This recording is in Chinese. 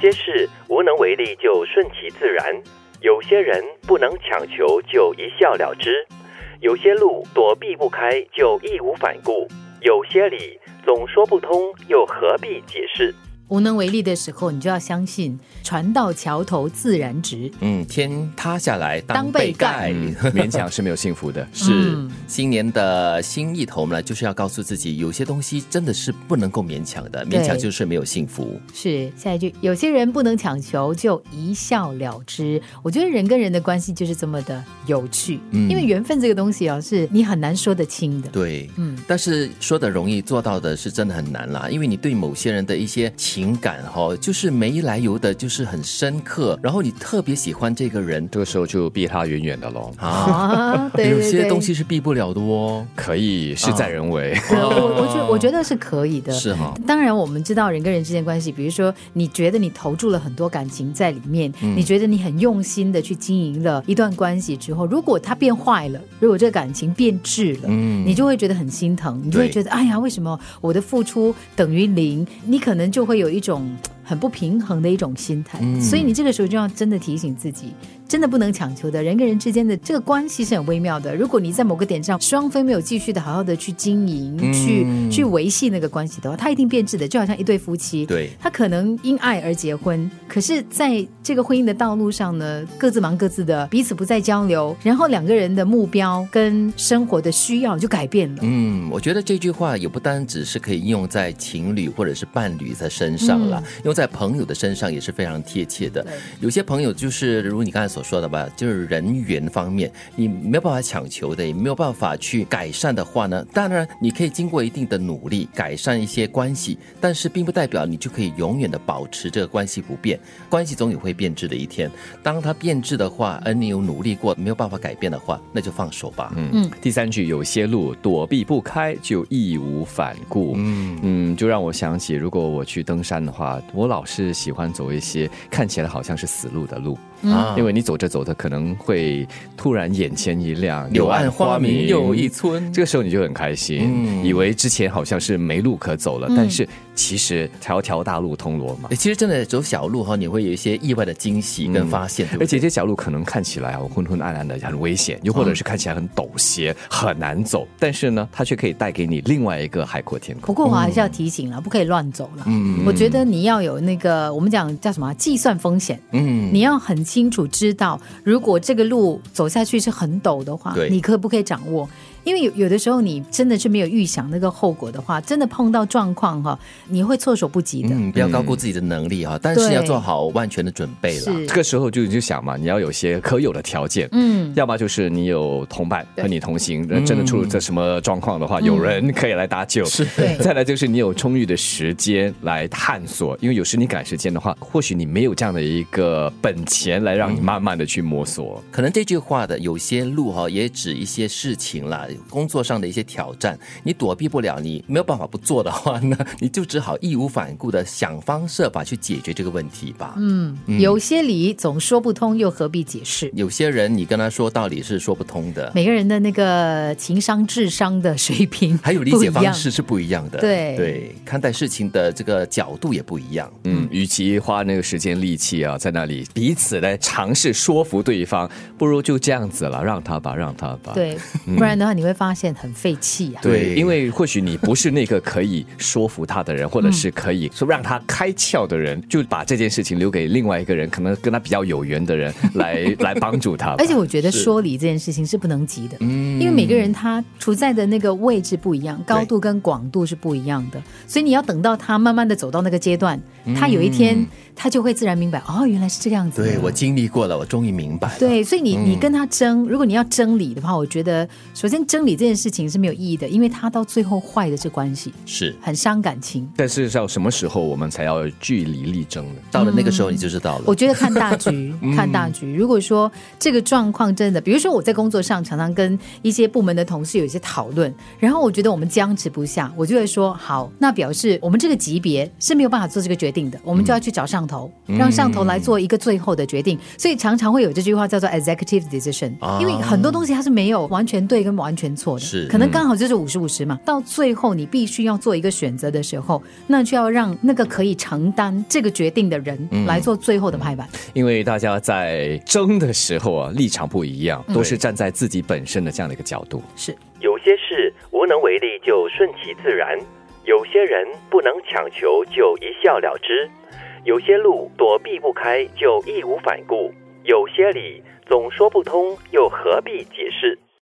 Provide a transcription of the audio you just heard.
些事无能为力就顺其自然，有些人不能强求就一笑了之，有些路躲避不开就义无反顾，有些理总说不通又何必解释？无能为力的时候，你就要相信“船到桥头自然直嗯，天塌下来当当被被盖。嗯，勉强是没有幸福的。是、嗯新年的新意头呢，就是要告诉自己，有些东西真的是不能够勉强的，勉强就是没有幸福。”。是下一句，有些人不能强求，就一笑了之。我觉得人跟人的关系就是这么的有趣，嗯因为缘分这个东西啊，是你很难说得清的。对，嗯但是说的容易，做到的是真的很难啦。因为你对某些人的一些情感哈、就是没来由的，就是很深刻，然后你特别喜欢这个人这个时候就避他远远的喽。啊，有些东西是避不了的哦。可以事在人为，对我我觉我觉得是可以的。是哈、当然，我们知道人跟人之间关系，比如说你觉得你投注了很多感情在里面，嗯你觉得你很用心的去经营了一段关系之后，如果它变坏了，如果这个感情变质了，嗯你就会觉得很心疼，你就会觉得哎呀，为什么我的付出等于零？你可能就会有一种很不平衡的一种心态，嗯所以你这个时候就要真的提醒自己。真的不能强求的，人跟人之间的这个关系是很微妙的。如果你在某个点上双方没有继续的好好的去经营、嗯去去维系那个关系的话，它一定变质的。就好像一对夫妻，对他可能因爱而结婚，可是在这个婚姻的道路上呢，各自忙各自的，彼此不再交流，然后两个人的目标跟生活的需要就改变了。嗯，我觉得这句话也不单只是可以应用在情侣或者是伴侣的身上了，用在朋友的身上也是非常贴切的。有些朋友就是如你刚才所说的吧，就是人缘方面，你没有办法强求的，也没有办法去改善的话呢，当然你可以经过一定的努力改善一些关系，但是并不代表你就可以永远的保持这个关系不变，关系总有会变质的一天。当它变质的话，而你有努力过没有办法改变的话，那就放手吧。嗯嗯第三句有些路躲避不开，就义无反顾。嗯嗯，就让我想起，如果我去登山的话，我老是喜欢走一些看起来好像是死路的路，啊因为你走着走着可能会突然眼前一亮，柳暗花明又一村。这个时候你就很开心，嗯。以为之前好像是没路可走了，嗯。但是其实条条大路通罗马。其实真的走小路哈，你会有一些意外的惊喜跟发现，对对而且这小路可能看起来啊昏昏暗暗的，很危险，又或者是看起来很陡斜、很难走，但是呢，它却可以带给你另外一个海阔天空。不过我还是要提醒了，不可以乱走了。嗯我觉得你要有那个我们讲叫什么啊计算风险，嗯你要很清楚知道，如果这个路走下去是很陡的话，你可不可以掌握？因为有有的时候你真的是没有预想那个后果的话，真的碰到状况哈，你会措手不及的。嗯，不要高估自己的能力哈，但是要做好万全的准备了。是这，个时候就你就想嘛，你要有些可有的条件，嗯，要么就是你有同伴和你同行，呃真的出了这什么状况的话，有人可以来搭救。是。对。再来就是你有充裕的时间来探索，因为有时你赶时间的话，或许你没有这样的一个本钱来让你慢慢的去摸索。可能这句话的有些路哈，也指一些事情啦，工作上的一些挑战，你躲避不了，你没有办法不做的话呢，你就只好义无反顾的想方设法去解决这个问题吧。嗯，有些理总说不通，又何必解释？有些人你跟他说道理是说不通的，每个人的那个情商、智商的水平还有理解方式是不一样的，对对，看待事情的这个角度也不一样。嗯，与其花那个时间力气啊，在那里彼此来尝试说服对方，不如就这样子了，让他吧，让他吧。对，不然的话你会发现很费气啊。对，因为或许你不是那个可以说服他的人，或者是可以说让他开窍的人，就把这件事情留给另外一个人，可能跟他比较有缘的人 来来帮助他。而且我觉得说理这件事情是不能急的，嗯因为每个人他处在的那个位置不一样，高度跟广度是不一样的，所以你要等到他慢慢的走到那个阶段，他有一天他就会自然明白，哦，原来是这个样子。对我经历过了，我终于明白了。对，所以你你跟他争，如果你要争理的话，我觉得首先争理这件事情是没有意义的，因为他到最后坏的是关系，是很伤感情。但是到什么时候我们才要据理力争呢？到了那个时候你就知道了。我觉得看大局，看大局。如果说这个状况真的，比如说我在工作上常常跟一些部门的同事有一些讨论，然后我觉得我们僵持不下，我就会说好，那表示我们这个级别是没有办法做这个决定的，我们就要去找上头，让上头来做一个最后的决定。所以常常会有这句话叫做 executive decision，、啊因为很多东西它是没有完全对跟完全错的，是可能刚好就是五十五十嘛。到最后你必须要做一个选择的时候，那就要让那个可以承担这个决定的人来做最后的拍板。因为大家在争的时候啊，立场不一样，都是站在自己本身的这样的一个角度。是有些事无能为力就顺其自然，有些人不能强求就一笑了之，有些路躲避不开就义无反顾，有些理总说不通又何必解释？